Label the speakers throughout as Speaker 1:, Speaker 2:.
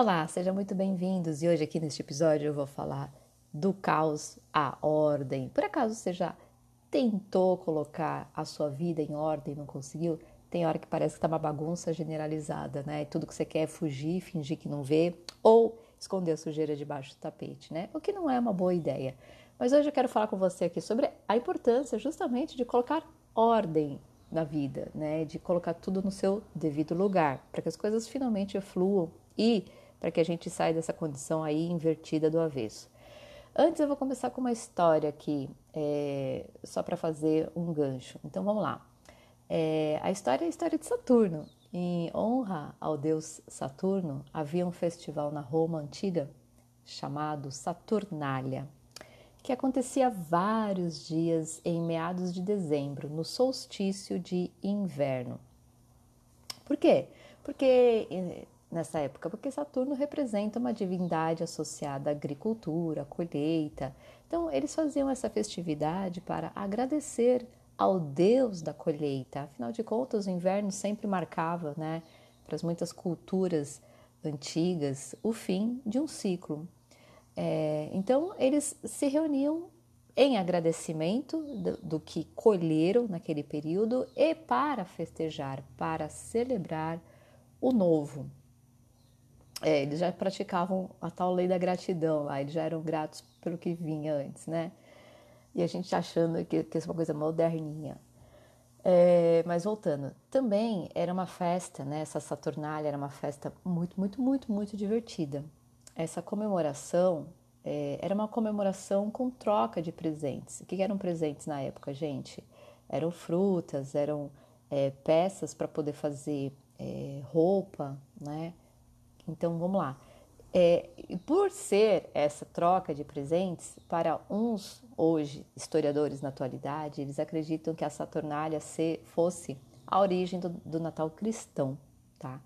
Speaker 1: Olá, sejam muito bem-vindos e hoje aqui neste episódio eu vou falar do caos à ordem. Por acaso você já tentou colocar a sua vida em ordem não conseguiu? Tem hora que parece que tá uma bagunça generalizada, né? Tudo que você quer é fugir, fingir que não vê ou esconder a sujeira debaixo do tapete, né? O que não é uma boa ideia. Mas hoje eu quero falar com você aqui sobre a importância justamente de colocar ordem na vida, né? De colocar tudo no seu devido lugar, para que as coisas finalmente fluam e para que a gente saia dessa condição aí invertida do avesso. Antes eu vou começar com uma história aqui, é, só para fazer um gancho. Então vamos lá. É, a história é a história de Saturno. Em honra ao deus Saturno, havia um festival na Roma antiga chamado Saturnália, que acontecia vários dias em meados de dezembro, no solstício de inverno. Por quê? Porque eh, nessa época, porque Saturno representa uma divindade associada à agricultura, à colheita. Então, eles faziam essa festividade para agradecer ao Deus da colheita. Afinal de contas, o inverno sempre marcava, né, para as muitas culturas antigas, o fim de um ciclo. É, então, eles se reuniam em agradecimento do, do que colheram naquele período e para festejar, para celebrar o novo. É, eles já praticavam a tal lei da gratidão lá, eles já eram gratos pelo que vinha antes, né? E a gente achando que, que é uma coisa moderninha. É, mas voltando, também era uma festa, né? Essa Saturnália era uma festa muito, muito, muito, muito divertida. Essa comemoração é, era uma comemoração com troca de presentes. O que eram presentes na época, gente? Eram frutas, eram é, peças para poder fazer é, roupa, né? Então vamos lá. É, por ser essa troca de presentes, para uns hoje historiadores na atualidade, eles acreditam que a Saturnália fosse a origem do, do Natal cristão, tá?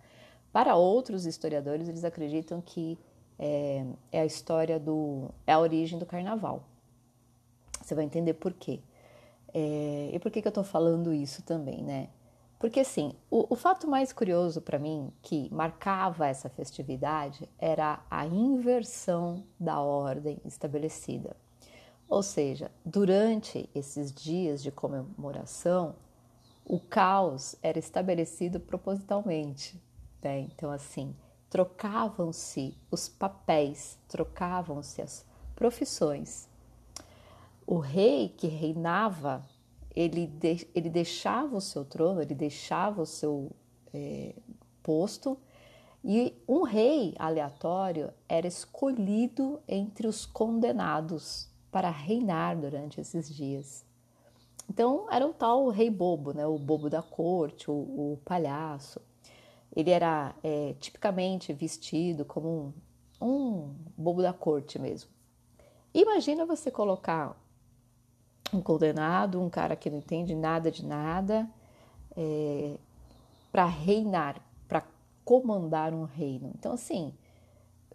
Speaker 1: Para outros historiadores, eles acreditam que é, é, a história do é a origem do Carnaval. Você vai entender por quê. É, e por que, que eu estou falando isso também, né? Porque assim, o, o fato mais curioso para mim que marcava essa festividade era a inversão da ordem estabelecida. Ou seja, durante esses dias de comemoração, o caos era estabelecido propositalmente. Né? Então, assim, trocavam-se os papéis, trocavam-se as profissões. O rei que reinava ele, de, ele deixava o seu trono, ele deixava o seu é, posto, e um rei aleatório era escolhido entre os condenados para reinar durante esses dias. Então era o tal rei bobo, né? o bobo da corte, o, o palhaço. Ele era é, tipicamente vestido como um, um bobo da corte mesmo. Imagina você colocar um condenado, um cara que não entende nada de nada, é, para reinar, para comandar um reino. Então, assim,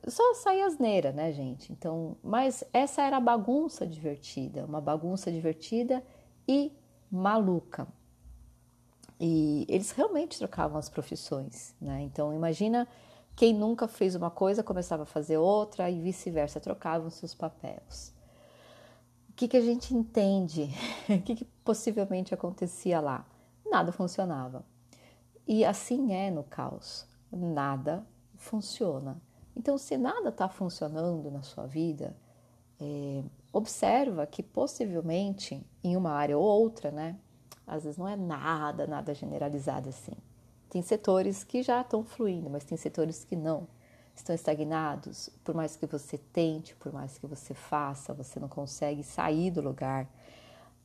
Speaker 1: só sai asneira, né, gente? Então, mas essa era a bagunça divertida, uma bagunça divertida e maluca. E eles realmente trocavam as profissões, né? Então, imagina quem nunca fez uma coisa começava a fazer outra e vice-versa, trocavam seus papéis que, que a gente entende? O que, que possivelmente acontecia lá? Nada funcionava. E assim é no caos. Nada funciona. Então, se nada está funcionando na sua vida, é, observa que possivelmente em uma área ou outra, né? Às vezes não é nada, nada generalizado assim. Tem setores que já estão fluindo, mas tem setores que não estão estagnados, por mais que você tente, por mais que você faça, você não consegue sair do lugar.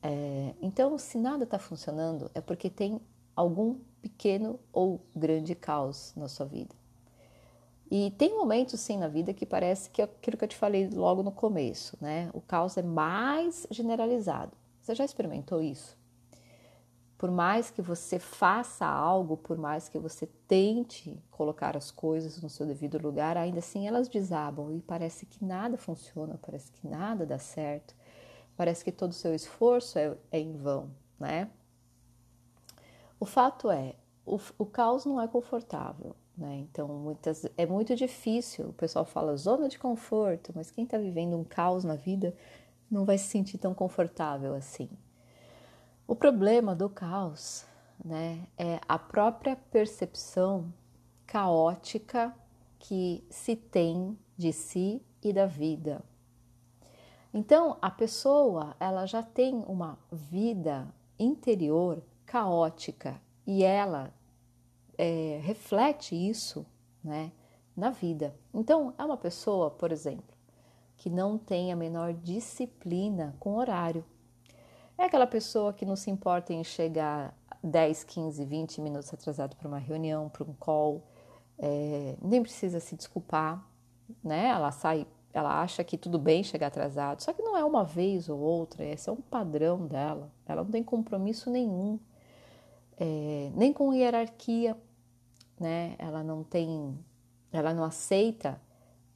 Speaker 1: É, então, se nada está funcionando, é porque tem algum pequeno ou grande caos na sua vida. E tem momentos, sim, na vida que parece que é aquilo que eu te falei logo no começo, né? O caos é mais generalizado. Você já experimentou isso? Por mais que você faça algo, por mais que você tente colocar as coisas no seu devido lugar, ainda assim elas desabam e parece que nada funciona, parece que nada dá certo, parece que todo o seu esforço é, é em vão, né? O fato é, o, o caos não é confortável, Né? Então, muitas, é muito difícil. O pessoal fala zona de conforto, mas quem está vivendo um caos na vida não vai se sentir tão confortável assim. O problema do caos né, é a própria percepção caótica que se tem de si e da vida. Então, a pessoa ela já tem uma vida interior caótica e ela é, reflete isso né, na vida. Então, é uma pessoa, por exemplo, que não tem a menor disciplina com horário. É aquela pessoa que não se importa em chegar 10, 15, 20 minutos atrasado para uma reunião, para um call, é, nem precisa se desculpar, né? Ela sai, ela acha que tudo bem chegar atrasado, só que não é uma vez ou outra, esse é um padrão dela. Ela não tem compromisso nenhum é, nem com hierarquia, né? Ela não tem, ela não aceita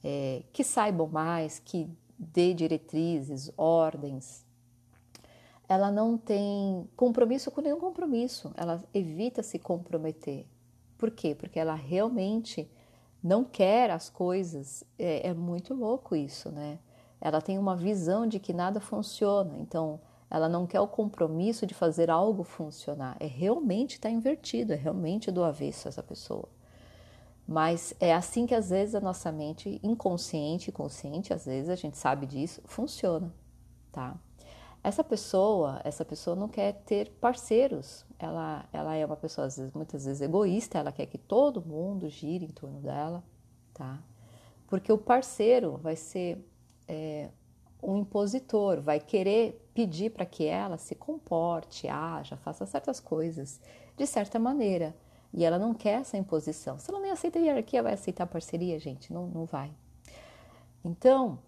Speaker 1: é, que saibam mais, que dê diretrizes, ordens. Ela não tem compromisso com nenhum compromisso, ela evita se comprometer. Por quê? Porque ela realmente não quer as coisas. É, é muito louco isso, né? Ela tem uma visão de que nada funciona. Então, ela não quer o compromisso de fazer algo funcionar. É realmente está invertido, é realmente do avesso essa pessoa. Mas é assim que às vezes a nossa mente, inconsciente consciente, às vezes a gente sabe disso, funciona, tá? Essa pessoa, essa pessoa não quer ter parceiros. Ela, ela é uma pessoa às vezes, muitas vezes egoísta. Ela quer que todo mundo gire em torno dela, tá? Porque o parceiro vai ser é, um impositor, vai querer pedir para que ela se comporte, haja, faça certas coisas de certa maneira. E ela não quer essa imposição. Se ela nem aceita a hierarquia, vai aceitar a parceria, gente? Não, não vai. Então,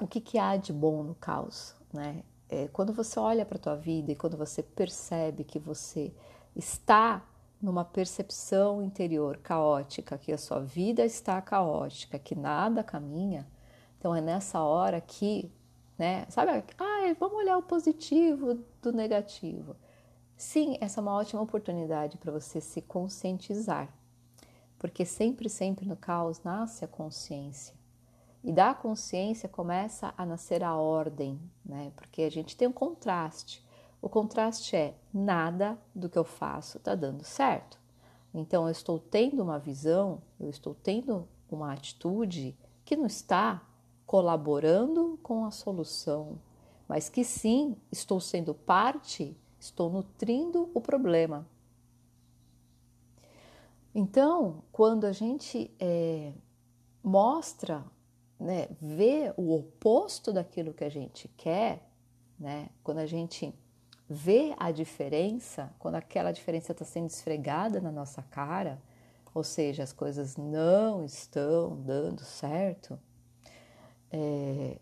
Speaker 1: o que, que há de bom no caos? Né? É, quando você olha para a tua vida e quando você percebe que você está numa percepção interior caótica, que a sua vida está caótica, que nada caminha, então é nessa hora que, né, sabe, vamos olhar o positivo do negativo. Sim, essa é uma ótima oportunidade para você se conscientizar, porque sempre, sempre no caos nasce a consciência. E da consciência começa a nascer a ordem, né? Porque a gente tem um contraste. O contraste é nada do que eu faço está dando certo. Então eu estou tendo uma visão, eu estou tendo uma atitude que não está colaborando com a solução, mas que sim, estou sendo parte, estou nutrindo o problema. Então, quando a gente é, mostra, né, o oposto daquilo que a gente quer, né, quando a gente vê a diferença, quando aquela diferença está sendo esfregada na nossa cara, ou seja, as coisas não estão dando certo, é,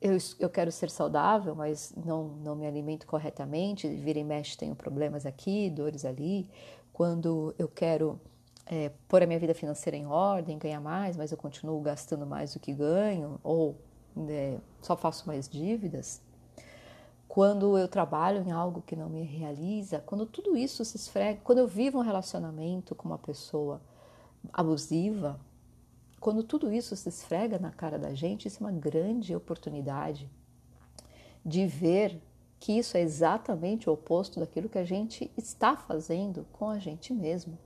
Speaker 1: eu, eu quero ser saudável, mas não, não me alimento corretamente, vira e mexe tenho problemas aqui, dores ali. Quando eu quero é, pôr a minha vida financeira em ordem, ganhar mais, mas eu continuo gastando mais do que ganho, ou é, só faço mais dívidas. Quando eu trabalho em algo que não me realiza, quando tudo isso se esfrega, quando eu vivo um relacionamento com uma pessoa abusiva, quando tudo isso se esfrega na cara da gente, isso é uma grande oportunidade de ver que isso é exatamente o oposto daquilo que a gente está fazendo com a gente mesmo.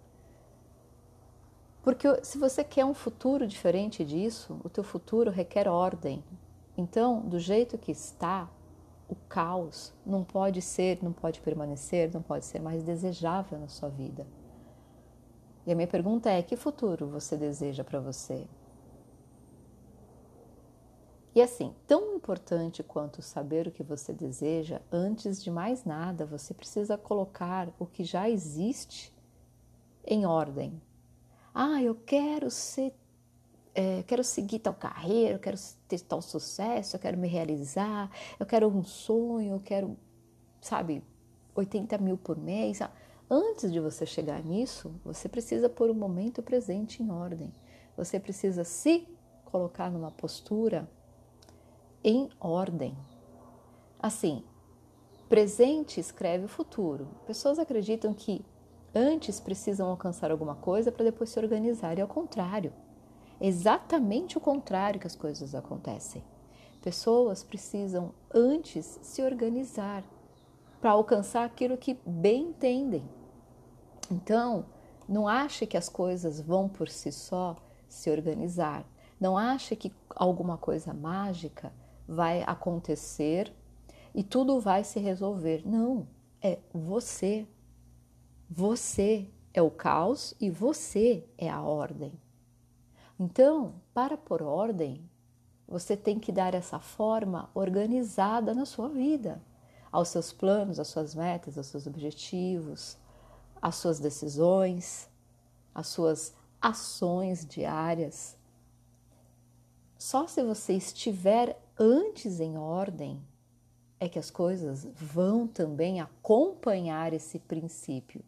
Speaker 1: Porque se você quer um futuro diferente disso, o teu futuro requer ordem. Então, do jeito que está, o caos não pode ser, não pode permanecer, não pode ser mais desejável na sua vida. E a minha pergunta é: que futuro você deseja para você? E assim, tão importante quanto saber o que você deseja, antes de mais nada, você precisa colocar o que já existe em ordem. Ah, eu quero ser, é, quero seguir tal carreira, eu quero ter tal sucesso, eu quero me realizar, eu quero um sonho, eu quero, sabe, 80 mil por mês. Antes de você chegar nisso, você precisa pôr o momento presente em ordem. Você precisa se colocar numa postura em ordem. Assim, presente escreve o futuro. Pessoas acreditam que antes precisam alcançar alguma coisa para depois se organizar, e ao contrário. Exatamente o contrário que as coisas acontecem. Pessoas precisam antes se organizar para alcançar aquilo que bem entendem. Então, não ache que as coisas vão por si só se organizar. Não ache que alguma coisa mágica vai acontecer e tudo vai se resolver. Não, é você. Você é o caos e você é a ordem. Então, para pôr ordem, você tem que dar essa forma organizada na sua vida, aos seus planos, às suas metas, aos seus objetivos, às suas decisões, às suas ações diárias. Só se você estiver antes em ordem é que as coisas vão também acompanhar esse princípio.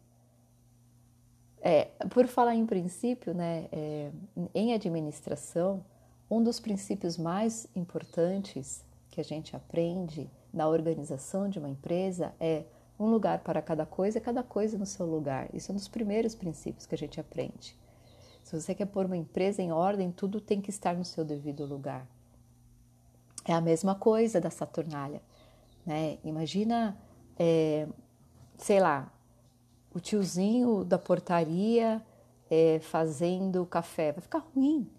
Speaker 1: É, por falar em princípio, né, é, em administração, um dos princípios mais importantes que a gente aprende na organização de uma empresa é um lugar para cada coisa, cada coisa no seu lugar. Isso é um dos primeiros princípios que a gente aprende. Se você quer pôr uma empresa em ordem, tudo tem que estar no seu devido lugar. É a mesma coisa da Saturnália. Né? Imagina, é, sei lá, o tiozinho da portaria é, fazendo café. Vai ficar ruim.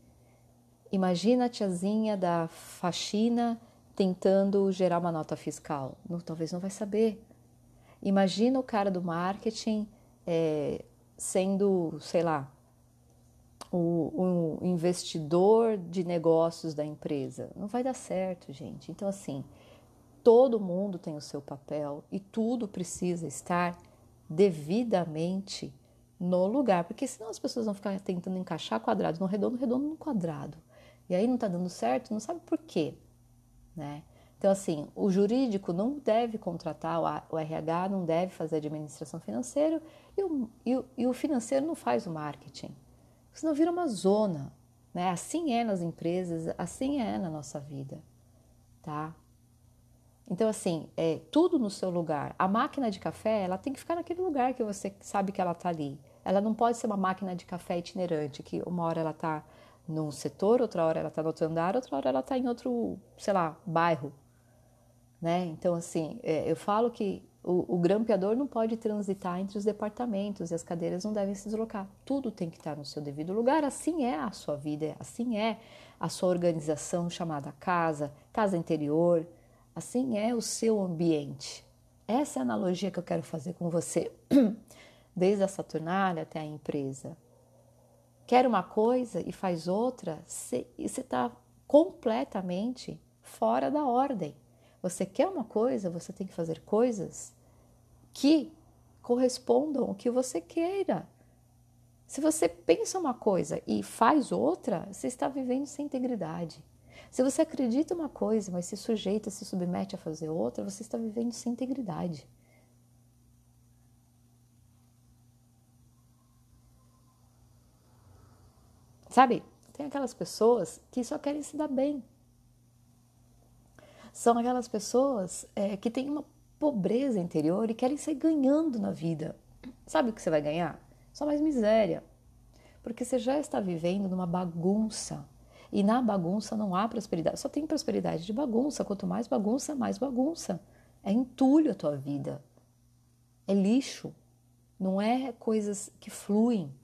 Speaker 1: Imagina a tiazinha da faxina tentando gerar uma nota fiscal. Não, talvez não vai saber. Imagina o cara do marketing é, sendo, sei lá, o, o, investidor de negócios da empresa. Não vai dar certo, gente. Então, assim, todo mundo tem o seu papel e tudo precisa estar devidamente no lugar, porque senão as pessoas vão ficar tentando encaixar quadrado no redondo, redondo no quadrado. E aí não está dando certo, não sabe por quê, né? Então, assim, o jurídico não deve contratar, o RH não deve fazer administração financeira e o, e o, e o financeiro não faz o marketing. Senão vira uma zona, né? Assim é nas empresas, assim é na nossa vida, tá? Então, assim, é tudo no seu lugar. A máquina de café, ela tem que ficar naquele lugar que você sabe que ela está ali. Ela não pode ser uma máquina de café itinerante, que uma hora ela está num setor, outra hora ela está no outro andar, outra hora ela está em outro, sei lá, bairro. Né? Então, assim, é, eu falo que o, o grampeador não pode transitar entre os departamentos e as cadeiras não devem se deslocar. Tudo tem que estar no seu devido lugar. Assim é a sua vida, assim é a sua organização chamada casa, casa interior, Assim é o seu ambiente. Essa é a analogia que eu quero fazer com você, desde a Saturnália até a empresa. Quer uma coisa e faz outra, você está completamente fora da ordem. Você quer uma coisa, você tem que fazer coisas que correspondam ao que você queira. Se você pensa uma coisa e faz outra, você está vivendo sem integridade. Se você acredita uma coisa, mas se sujeita, se submete a fazer outra, você está vivendo sem integridade. Sabe, tem aquelas pessoas que só querem se dar bem. São aquelas pessoas é, que têm uma pobreza interior e querem sair ganhando na vida. Sabe o que você vai ganhar? Só mais miséria. Porque você já está vivendo numa bagunça e na bagunça não há prosperidade, só tem prosperidade de bagunça. Quanto mais bagunça, mais bagunça. É entulho a tua vida. É lixo. Não é coisas que fluem.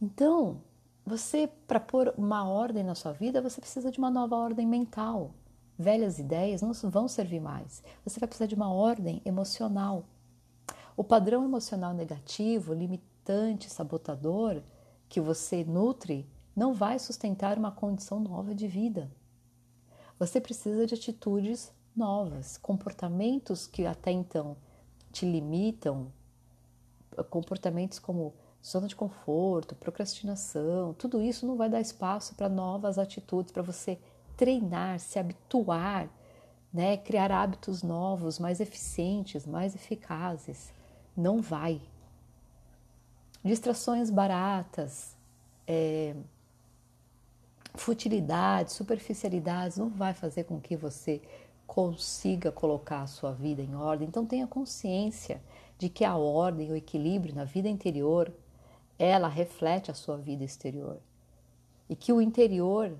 Speaker 1: Então, você, para pôr uma ordem na sua vida, você precisa de uma nova ordem mental. Velhas ideias não vão servir mais. Você vai precisar de uma ordem emocional. O padrão emocional negativo, limitante, sabotador, que você nutre não vai sustentar uma condição nova de vida. Você precisa de atitudes novas, comportamentos que até então te limitam, comportamentos como zona de conforto, procrastinação, tudo isso não vai dar espaço para novas atitudes, para você treinar, se habituar, né, criar hábitos novos, mais eficientes, mais eficazes. Não vai, distrações baratas, é, futilidades, superficialidades, não vai fazer com que você consiga colocar a sua vida em ordem. Então tenha consciência de que a ordem, o equilíbrio na vida interior, ela reflete a sua vida exterior. E que o interior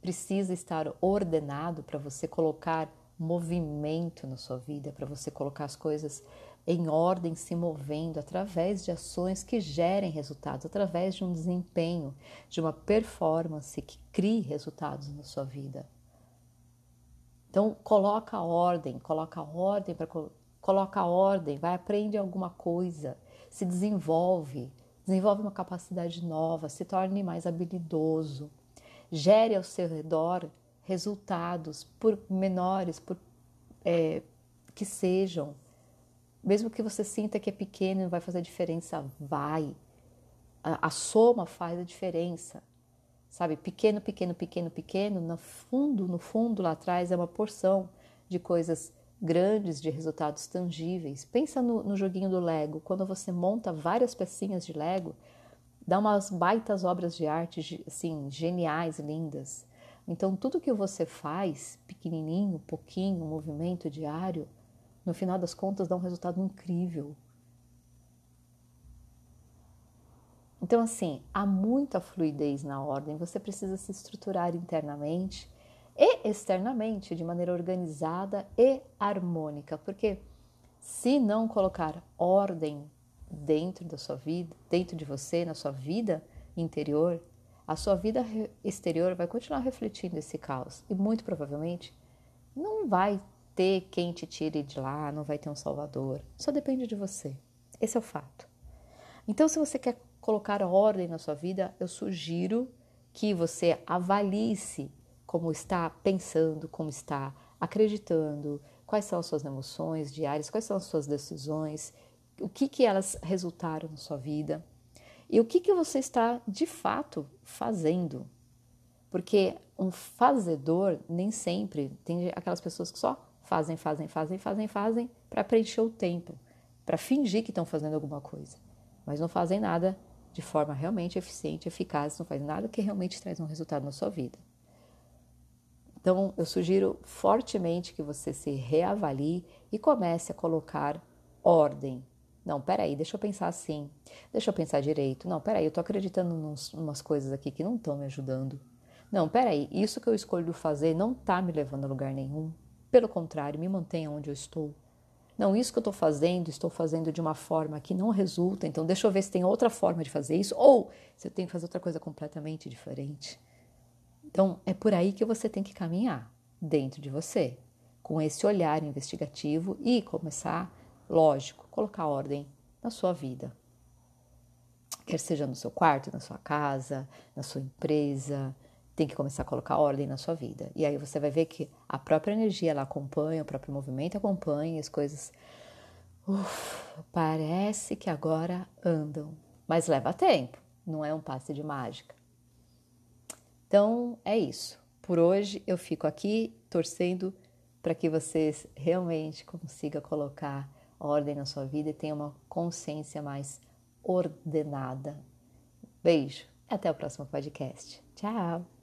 Speaker 1: precisa estar ordenado para você colocar movimento na sua vida, para você colocar as coisas em ordem, se movendo através de ações que gerem resultados, através de um desempenho, de uma performance que crie resultados na sua vida. Então, coloca ordem, coloca ordem para coloca ordem, vai aprender alguma coisa, se desenvolve, desenvolve uma capacidade nova, se torne mais habilidoso, gere ao seu redor resultados, por menores por, é, que sejam, mesmo que você sinta que é pequeno e não vai fazer diferença, vai. A, a soma faz a diferença sabe? Pequeno, pequeno, pequeno, pequeno, no fundo, no fundo lá atrás é uma porção de coisas grandes, de resultados tangíveis. Pensa no, no joguinho do Lego, quando você monta várias pecinhas de Lego, dá umas baitas obras de arte, assim, geniais, lindas. Então, tudo que você faz, pequenininho, pouquinho, movimento diário, no final das contas dá um resultado incrível. Então, assim, há muita fluidez na ordem, você precisa se estruturar internamente e externamente de maneira organizada e harmônica, porque se não colocar ordem dentro da sua vida, dentro de você, na sua vida interior, a sua vida exterior vai continuar refletindo esse caos. E muito provavelmente não vai ter quem te tire de lá, não vai ter um salvador. Só depende de você. Esse é o fato. Então, se você quer colocar ordem na sua vida, eu sugiro que você avalie-se como está pensando, como está acreditando, quais são as suas emoções diárias, quais são as suas decisões, o que, que elas resultaram na sua vida e o que, que você está de fato fazendo. Porque um fazedor nem sempre tem aquelas pessoas que só fazem, fazem, fazem, fazem, fazem para preencher o tempo, para fingir que estão fazendo alguma coisa, mas não fazem nada de forma realmente eficiente, eficaz, não faz nada que realmente traz um resultado na sua vida. Então, eu sugiro fortemente que você se reavalie e comece a colocar ordem. Não, peraí, deixa eu pensar assim, deixa eu pensar direito. Não, peraí, eu estou acreditando em umas coisas aqui que não estão me ajudando. Não, peraí, isso que eu escolho fazer não está me levando a lugar nenhum. Pelo contrário, me mantenha onde eu estou. Não, isso que eu estou fazendo, estou fazendo de uma forma que não resulta, então deixa eu ver se tem outra forma de fazer isso, ou se eu tenho que fazer outra coisa completamente diferente. Então, é por aí que você tem que caminhar, dentro de você, com esse olhar investigativo e começar, lógico, colocar ordem na sua vida. Quer seja no seu quarto, na sua casa, na sua empresa, tem que começar a colocar ordem na sua vida. E aí você vai ver que a própria energia ela acompanha, o próprio movimento acompanha, as coisas uf, parece que agora andam, mas leva tempo, não é um passe de mágica. Então é isso. Por hoje eu fico aqui torcendo para que vocês realmente consigam colocar ordem na sua vida e tenham uma consciência mais ordenada. Beijo, até o próximo podcast. Tchau!